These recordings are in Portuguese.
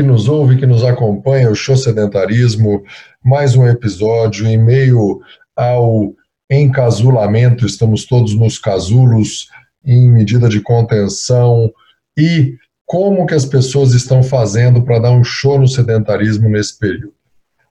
que nos ouve, que nos acompanha, o Show Sedentarismo, mais um episódio em meio ao encasulamento, estamos todos nos casulos em medida de contenção. E como que as pessoas estão fazendo para dar um show no sedentarismo nesse período.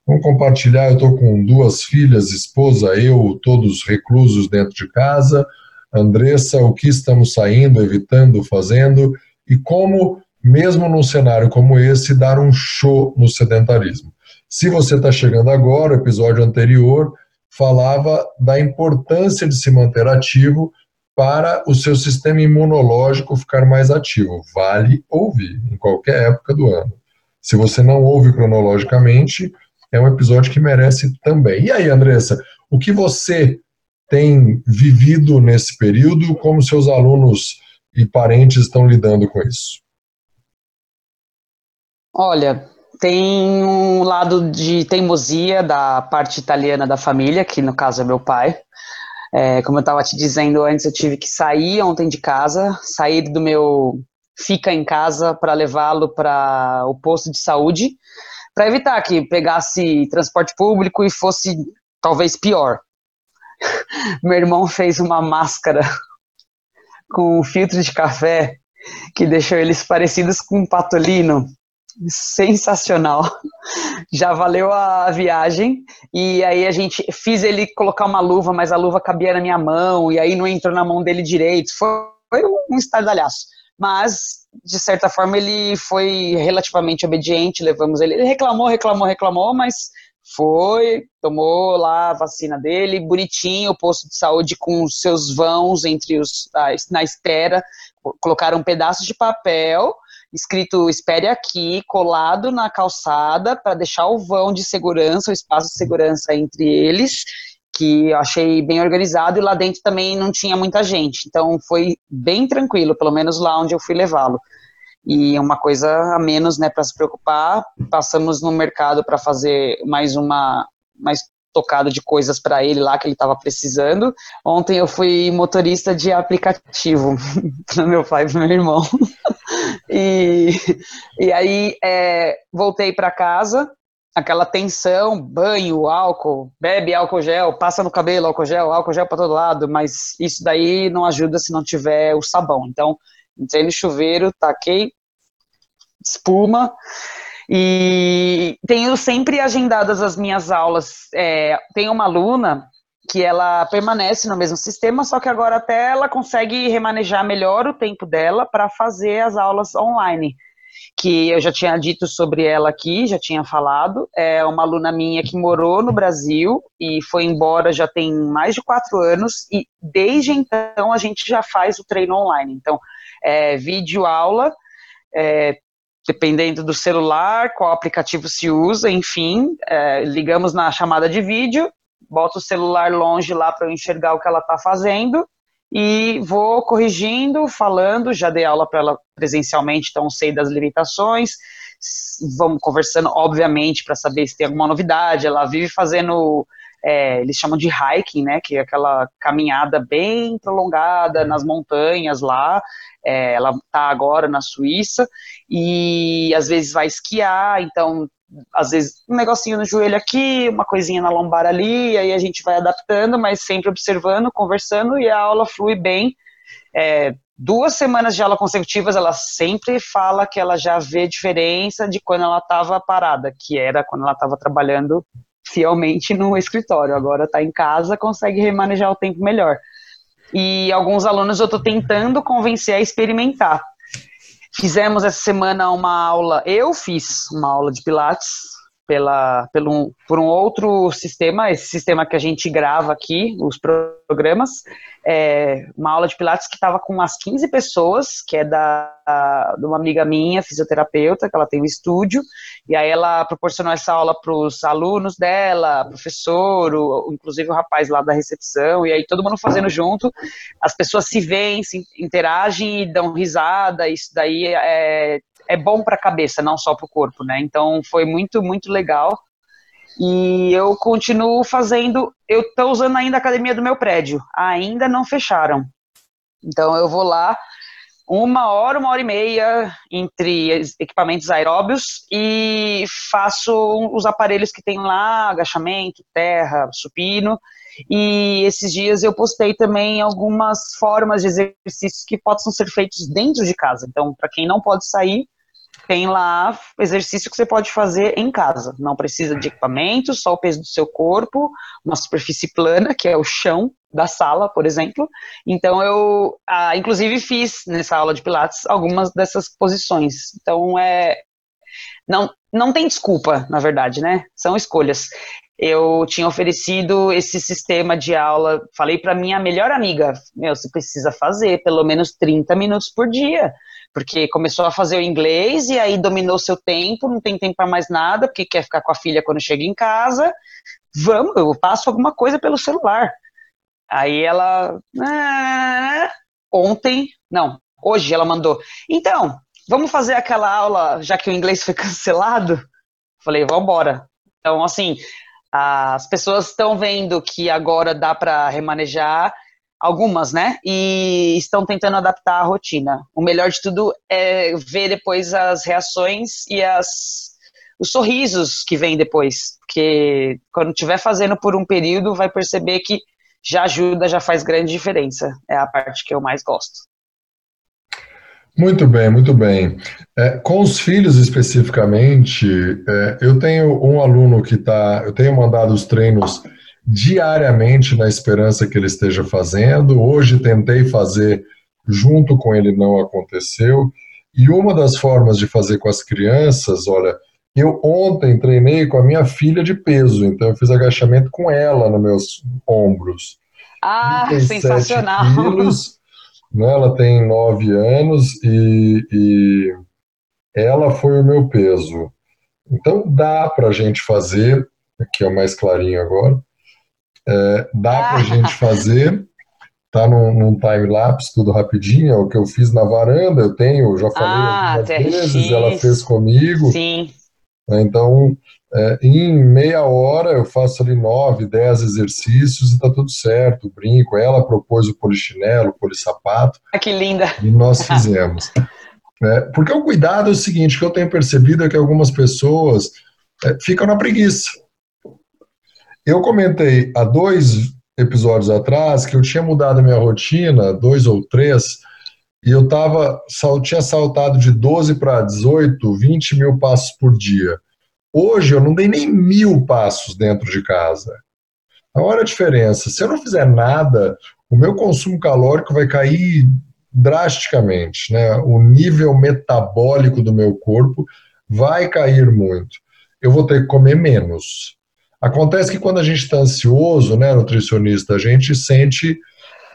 Vamos compartilhar, eu estou com duas filhas, esposa, eu, todos reclusos dentro de casa, Andressa, o que estamos saindo, evitando, fazendo? E como, mesmo num cenário como esse, dar um show no sedentarismo. Se você está chegando agora, o episódio anterior falava da importância de se manter ativo para o seu sistema imunológico ficar mais ativo. Vale ouvir em qualquer época do ano. Se você não ouve cronologicamente, é um episódio que merece também. E aí, Andressa, o que você tem vivido nesse período, como seus alunos e parentes estão lidando com isso? Olha, tem um lado de teimosia da parte italiana da família, que no caso é meu pai. É, como eu estava te dizendo antes, eu tive que sair ontem de casa, sair do meu fica em casa para levá-lo para o posto de saúde, para evitar que pegasse transporte público e fosse talvez pior. Meu irmão fez uma máscara com filtro de café que deixou eles parecidos com um patolino. Sensacional. Já valeu a viagem. E aí a gente fiz ele colocar uma luva, mas a luva cabia na minha mão, e aí não entrou na mão dele direito. Foi, foi um estardalhaço. Mas, de certa forma, ele foi relativamente obediente, levamos ele. Ele reclamou, reclamou, reclamou, mas foi, tomou lá a vacina dele, bonitinho, o posto de saúde com os seus vãos entre os na espera, colocaram um pedaço de papel escrito espere aqui, colado na calçada para deixar o vão de segurança, o espaço de segurança entre eles, que eu achei bem organizado e lá dentro também não tinha muita gente. Então foi bem tranquilo, pelo menos lá onde eu fui levá-lo e é uma coisa a menos, né, para se preocupar. Passamos no mercado para fazer mais uma mais tocada de coisas para ele lá que ele estava precisando. Ontem eu fui motorista de aplicativo para meu pai e meu irmão. e, e aí é, voltei para casa, aquela tensão, banho, álcool, bebe álcool gel, passa no cabelo álcool gel, álcool gel para todo lado, mas isso daí não ajuda se não tiver o sabão. Então Entrei no chuveiro, taquei espuma e tenho sempre agendadas as minhas aulas. É, tem uma aluna que ela permanece no mesmo sistema, só que agora até ela consegue remanejar melhor o tempo dela para fazer as aulas online. Que eu já tinha dito sobre ela aqui, já tinha falado. É uma aluna minha que morou no Brasil e foi embora já tem mais de quatro anos, e desde então a gente já faz o treino online. Então, é, vídeo aula, é, dependendo do celular, qual aplicativo se usa, enfim, é, ligamos na chamada de vídeo, boto o celular longe lá para eu enxergar o que ela está fazendo e vou corrigindo, falando, já dei aula para ela presencialmente, então sei das limitações, vamos conversando, obviamente, para saber se tem alguma novidade, ela vive fazendo é, eles chamam de hiking, né, que é aquela caminhada bem prolongada nas montanhas lá. É, ela está agora na Suíça e às vezes vai esquiar, então às vezes um negocinho no joelho aqui, uma coisinha na lombar ali, aí a gente vai adaptando, mas sempre observando, conversando e a aula flui bem. É, duas semanas de aula consecutivas, ela sempre fala que ela já vê diferença de quando ela estava parada, que era quando ela estava trabalhando fielmente no escritório. Agora está em casa, consegue remanejar o tempo melhor. E alguns alunos eu estou tentando convencer a experimentar. Fizemos essa semana uma aula, eu fiz uma aula de Pilates pela, pelo, por um outro sistema, esse sistema que a gente grava aqui, os programas, é, uma aula de Pilates que estava com umas 15 pessoas, que é da, de uma amiga minha, fisioterapeuta, que ela tem um estúdio, e aí ela proporcionou essa aula para os alunos dela, professor, o, inclusive o rapaz lá da recepção, e aí todo mundo fazendo junto, as pessoas se veem, se interagem e dão risada, isso daí é, é bom para a cabeça, não só para o corpo, né? Então foi muito, muito legal. E eu continuo fazendo. Eu estou usando ainda a academia do meu prédio. Ainda não fecharam. Então eu vou lá uma hora, uma hora e meia entre equipamentos aeróbios e faço os aparelhos que tem lá, agachamento, terra, supino. E esses dias eu postei também algumas formas de exercícios que possam ser feitos dentro de casa. Então, para quem não pode sair, tem lá exercício que você pode fazer em casa. Não precisa de equipamento, só o peso do seu corpo, uma superfície plana, que é o chão da sala, por exemplo. Então eu, ah, inclusive, fiz nessa aula de Pilates algumas dessas posições. Então é não não tem desculpa, na verdade, né? São escolhas. Eu tinha oferecido esse sistema de aula, falei para minha melhor amiga, meu, você precisa fazer pelo menos 30 minutos por dia porque começou a fazer o inglês e aí dominou seu tempo, não tem tempo para mais nada, porque quer ficar com a filha quando chega em casa. Vamos, eu passo alguma coisa pelo celular. Aí ela. Ah, ontem, não, hoje ela mandou. Então, vamos fazer aquela aula, já que o inglês foi cancelado? Falei, vamos embora. Então, assim, as pessoas estão vendo que agora dá para remanejar algumas, né? E estão tentando adaptar a rotina. O melhor de tudo é ver depois as reações e as os sorrisos que vêm depois, porque quando estiver fazendo por um período, vai perceber que já ajuda, já faz grande diferença. É a parte que eu mais gosto. Muito bem, muito bem. É, com os filhos especificamente, é, eu tenho um aluno que está, eu tenho mandado os treinos diariamente na esperança que ele esteja fazendo. Hoje tentei fazer junto com ele, não aconteceu. E uma das formas de fazer com as crianças, olha, eu ontem treinei com a minha filha de peso, então eu fiz agachamento com ela nos meus ombros. Ah, sensacional! Quilos, né, ela tem nove anos e, e ela foi o meu peso. Então dá para a gente fazer, aqui é mais clarinho agora, é, dá para a gente fazer, tá num, num time-lapse, tudo rapidinho, é o que eu fiz na varanda, eu tenho, já falei ah, algumas vezes, ela fez comigo. Sim. Então, é, em meia hora eu faço ali nove, dez exercícios e tá tudo certo, brinco. Ela propôs o polichinelo, o polissapato. Ah, que linda! E nós fizemos. é, porque o cuidado é o seguinte, que eu tenho percebido é que algumas pessoas é, ficam na preguiça. Eu comentei há dois episódios atrás que eu tinha mudado a minha rotina, dois ou três, e eu tava, tinha saltado de 12 para 18, 20 mil passos por dia. Hoje eu não dei nem mil passos dentro de casa. Então, olha a diferença. Se eu não fizer nada, o meu consumo calórico vai cair drasticamente. Né? O nível metabólico do meu corpo vai cair muito. Eu vou ter que comer menos. Acontece que quando a gente está ansioso, né, nutricionista, a gente sente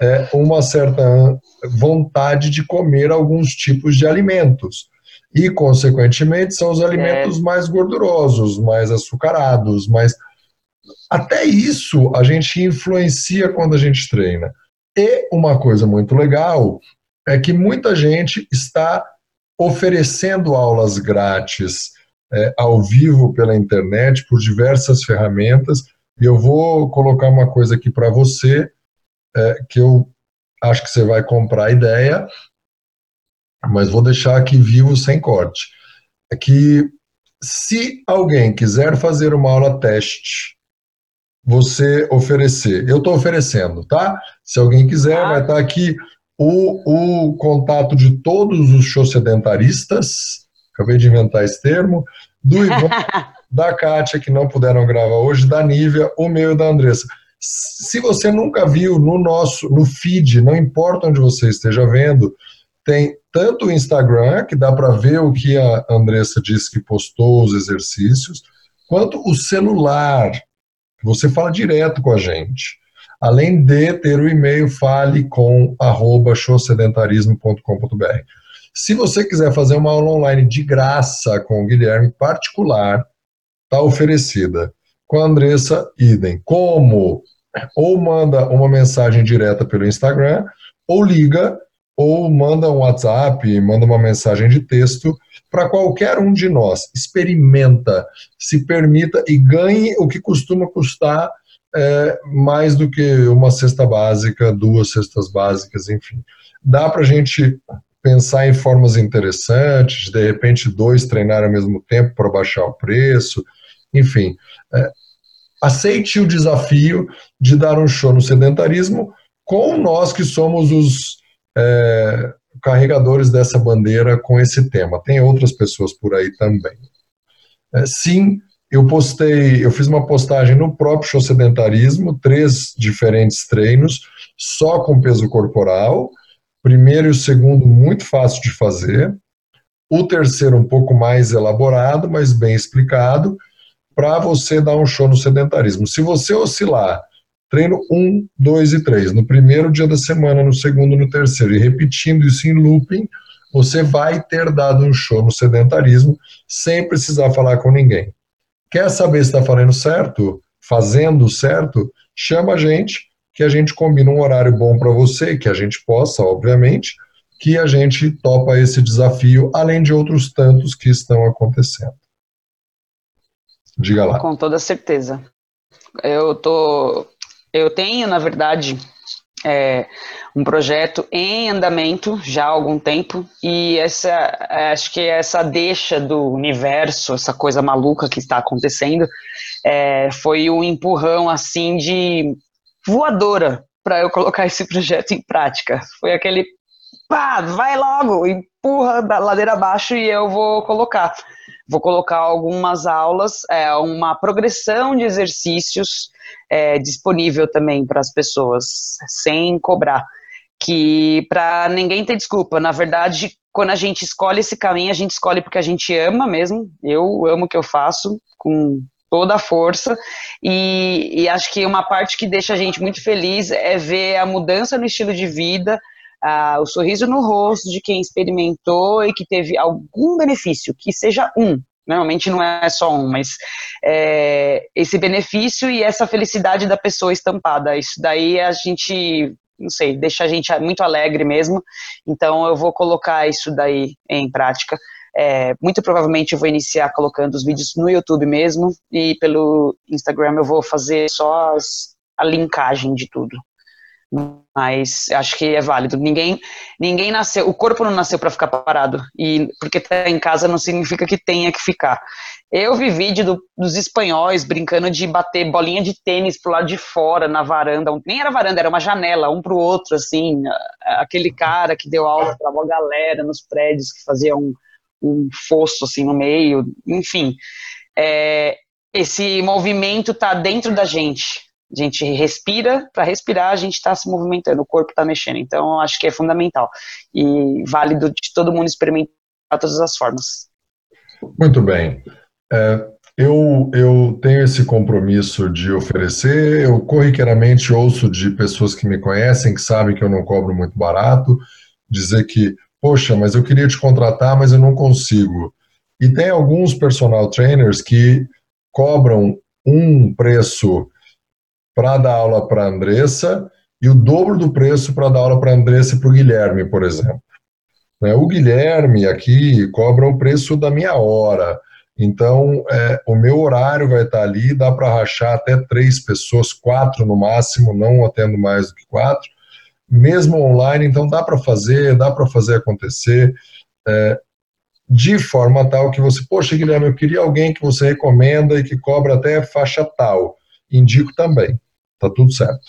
é, uma certa vontade de comer alguns tipos de alimentos. E, consequentemente, são os alimentos é. mais gordurosos, mais açucarados, mais. Até isso a gente influencia quando a gente treina. E uma coisa muito legal é que muita gente está oferecendo aulas grátis é, ao vivo pela internet, por diversas ferramentas. E eu vou colocar uma coisa aqui para você, é, que eu acho que você vai comprar a ideia, mas vou deixar aqui vivo sem corte. É que se alguém quiser fazer uma aula teste, você oferecer, eu estou oferecendo, tá? Se alguém quiser, ah. vai estar tá aqui o, o contato de todos os show sedentaristas, acabei de inventar esse termo, do Ivan, da Kátia, que não puderam gravar hoje, da Nívia, o meu e da Andressa. Se você nunca viu no nosso, no feed, não importa onde você esteja vendo, tem tanto o Instagram, que dá para ver o que a Andressa disse que postou, os exercícios, quanto o celular, que você fala direto com a gente. Além de ter o e-mail fale com showsedentarismo.com.br. Se você quiser fazer uma aula online de graça com o Guilherme particular, está oferecida. Com a Andressa, idem. Como? Ou manda uma mensagem direta pelo Instagram, ou liga, ou manda um WhatsApp, manda uma mensagem de texto para qualquer um de nós. Experimenta, se permita e ganhe o que costuma custar é, mais do que uma cesta básica, duas cestas básicas, enfim. Dá para a gente pensar em formas interessantes, de repente dois treinarem ao mesmo tempo para baixar o preço, enfim. É, aceite o desafio de dar um show no sedentarismo com nós que somos os é, carregadores dessa bandeira com esse tema. Tem outras pessoas por aí também. É, sim, eu postei, eu fiz uma postagem no próprio show sedentarismo, três diferentes treinos, só com peso corporal. Primeiro e o segundo muito fácil de fazer. O terceiro um pouco mais elaborado, mas bem explicado, para você dar um show no sedentarismo. Se você oscilar treino 1, 2 e 3, no primeiro dia da semana, no segundo, no terceiro, e repetindo isso em looping, você vai ter dado um show no sedentarismo sem precisar falar com ninguém. Quer saber se está fazendo certo? Fazendo certo? Chama a gente, que a gente combina um horário bom para você, que a gente possa, obviamente, que a gente topa esse desafio, além de outros tantos que estão acontecendo. Diga lá. Com toda certeza. Eu tô, eu tenho, na verdade, é, um projeto em andamento já há algum tempo e essa acho que essa deixa do universo, essa coisa maluca que está acontecendo, é, foi um empurrão assim de voadora para eu colocar esse projeto em prática. Foi aquele pá, vai logo, empurra da ladeira abaixo e eu vou colocar. Vou colocar algumas aulas, é, uma progressão de exercícios é, disponível também para as pessoas, sem cobrar. Que para ninguém ter desculpa, na verdade, quando a gente escolhe esse caminho, a gente escolhe porque a gente ama mesmo. Eu amo o que eu faço com toda a força e, e acho que uma parte que deixa a gente muito feliz é ver a mudança no estilo de vida, ah, o sorriso no rosto de quem experimentou e que teve algum benefício, que seja um. Normalmente não é só um, mas é, esse benefício e essa felicidade da pessoa estampada. Isso daí a gente, não sei, deixa a gente muito alegre mesmo. Então eu vou colocar isso daí em prática. É, muito provavelmente eu vou iniciar colocando os vídeos no YouTube mesmo e pelo Instagram eu vou fazer só as, a linkagem de tudo mas acho que é válido. Ninguém, ninguém nasceu, o corpo não nasceu para ficar parado e porque tá em casa não significa que tenha que ficar. Eu vi vídeo do, dos espanhóis brincando de bater bolinha de tênis pro lado de fora na varanda, nem era varanda, era uma janela, um pro outro assim. Aquele cara que deu aula para uma galera nos prédios que fazia um, um fosso assim no meio, enfim. É, esse movimento tá dentro da gente a gente respira, para respirar a gente está se movimentando, o corpo está mexendo. Então, acho que é fundamental e válido de todo mundo experimentar todas as formas. Muito bem. É, eu, eu tenho esse compromisso de oferecer, eu corriqueiramente ouço de pessoas que me conhecem, que sabem que eu não cobro muito barato, dizer que, poxa, mas eu queria te contratar, mas eu não consigo. E tem alguns personal trainers que cobram um preço para dar aula para a Andressa e o dobro do preço para dar aula para a Andressa e para o Guilherme, por exemplo. Né, o Guilherme aqui cobra o preço da minha hora. Então, é, o meu horário vai estar ali, dá para rachar até três pessoas, quatro no máximo, não atendo mais do que quatro. Mesmo online, então dá para fazer, dá para fazer acontecer. É, de forma tal que você, poxa, Guilherme, eu queria alguém que você recomenda e que cobra até faixa tal. Indico também. Tá tudo certo.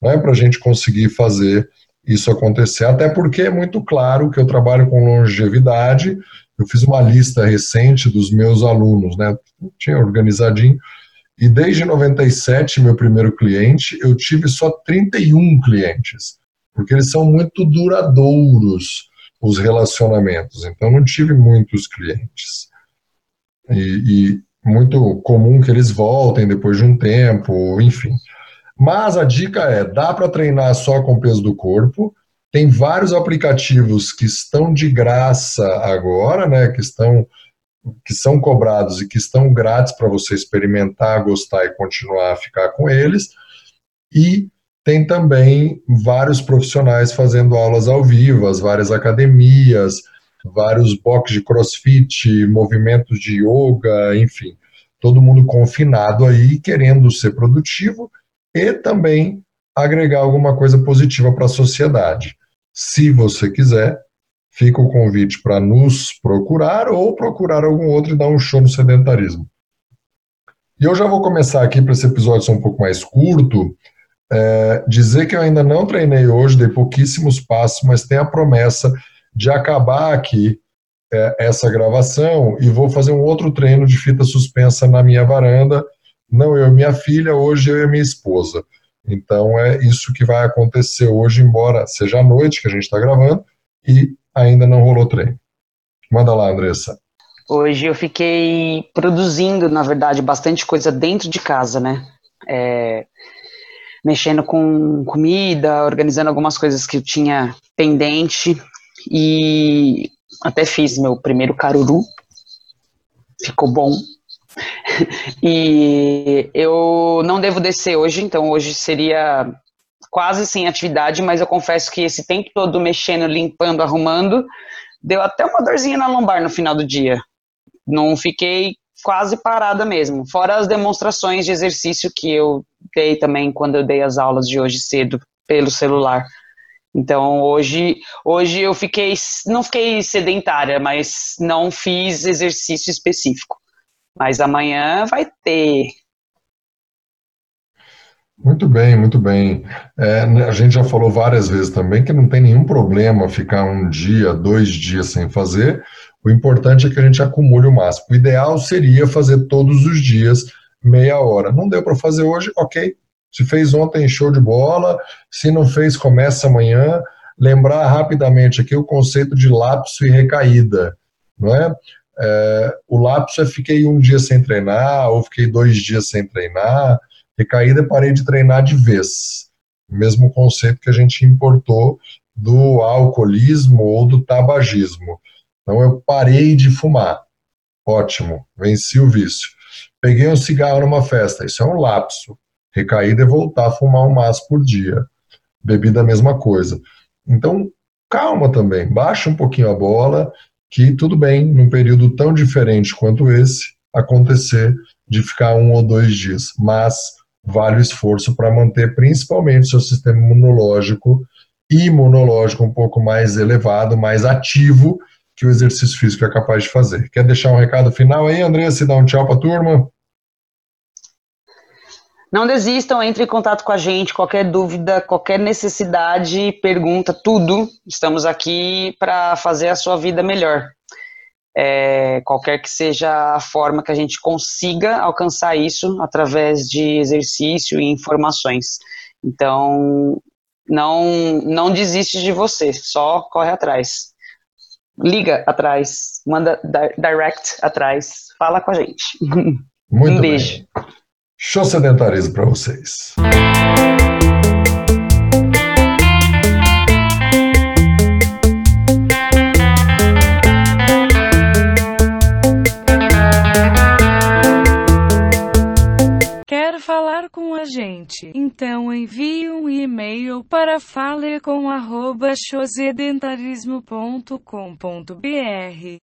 Não é para a gente conseguir fazer isso acontecer, até porque é muito claro que eu trabalho com longevidade. Eu fiz uma lista recente dos meus alunos, né? Tinha organizadinho. E desde 97, meu primeiro cliente, eu tive só 31 clientes, porque eles são muito duradouros, os relacionamentos. Então, não tive muitos clientes. E, e muito comum que eles voltem depois de um tempo, enfim. Mas a dica é: dá para treinar só com o peso do corpo. Tem vários aplicativos que estão de graça agora, né? Que estão que são cobrados e que estão grátis para você experimentar, gostar e continuar a ficar com eles. E tem também vários profissionais fazendo aulas ao vivo, as várias academias, vários boxes de crossfit, movimentos de yoga, enfim, todo mundo confinado aí, querendo ser produtivo e também agregar alguma coisa positiva para a sociedade. Se você quiser, fica o convite para nos procurar ou procurar algum outro e dar um show no sedentarismo. E eu já vou começar aqui para esse episódio ser um pouco mais curto, é, dizer que eu ainda não treinei hoje, dei pouquíssimos passos, mas tenho a promessa de acabar aqui é, essa gravação e vou fazer um outro treino de fita suspensa na minha varanda. Não eu e minha filha, hoje eu e minha esposa. Então é isso que vai acontecer hoje, embora seja à noite que a gente está gravando e ainda não rolou treino. Manda lá, Andressa. Hoje eu fiquei produzindo, na verdade, bastante coisa dentro de casa, né? É, mexendo com comida, organizando algumas coisas que eu tinha pendente e até fiz meu primeiro caruru. Ficou bom. E eu não devo descer hoje, então hoje seria quase sem atividade, mas eu confesso que esse tempo todo mexendo, limpando, arrumando, deu até uma dorzinha na lombar no final do dia. Não fiquei quase parada mesmo, fora as demonstrações de exercício que eu dei também quando eu dei as aulas de hoje cedo pelo celular. Então hoje, hoje eu fiquei, não fiquei sedentária, mas não fiz exercício específico. Mas amanhã vai ter. Muito bem, muito bem. É, a gente já falou várias vezes também que não tem nenhum problema ficar um dia, dois dias sem fazer. O importante é que a gente acumule o máximo. O ideal seria fazer todos os dias meia hora. Não deu para fazer hoje, ok. Se fez ontem, show de bola. Se não fez, começa amanhã. Lembrar rapidamente aqui o conceito de lapso e recaída, não é? É o lapso é fiquei um dia sem treinar, ou fiquei dois dias sem treinar. Recaída parei de treinar de vez. Mesmo conceito que a gente importou do alcoolismo ou do tabagismo. Então eu parei de fumar. Ótimo, venci o vício. Peguei um cigarro numa festa, isso é um lapso. Recaída é voltar a fumar um maço por dia. Bebida a mesma coisa. Então, calma também, baixa um pouquinho a bola, que tudo bem, num período tão diferente quanto esse, acontecer de ficar um ou dois dias. Mas vale o esforço para manter principalmente seu sistema imunológico imunológico um pouco mais elevado, mais ativo que o exercício físico é capaz de fazer. Quer deixar um recado final aí, André? Se dá um tchau para a turma? Não desistam, entre em contato com a gente, qualquer dúvida, qualquer necessidade, pergunta, tudo. Estamos aqui para fazer a sua vida melhor. É, qualquer que seja a forma que a gente consiga alcançar isso através de exercício e informações. Então, não, não desiste de você, só corre atrás. Liga atrás, manda direct atrás, fala com a gente. Muito um beijo. Bem. Show sedentarismo para vocês. Quer falar com a gente? Então envie um e-mail para falecom@chosedentarismo.com.br.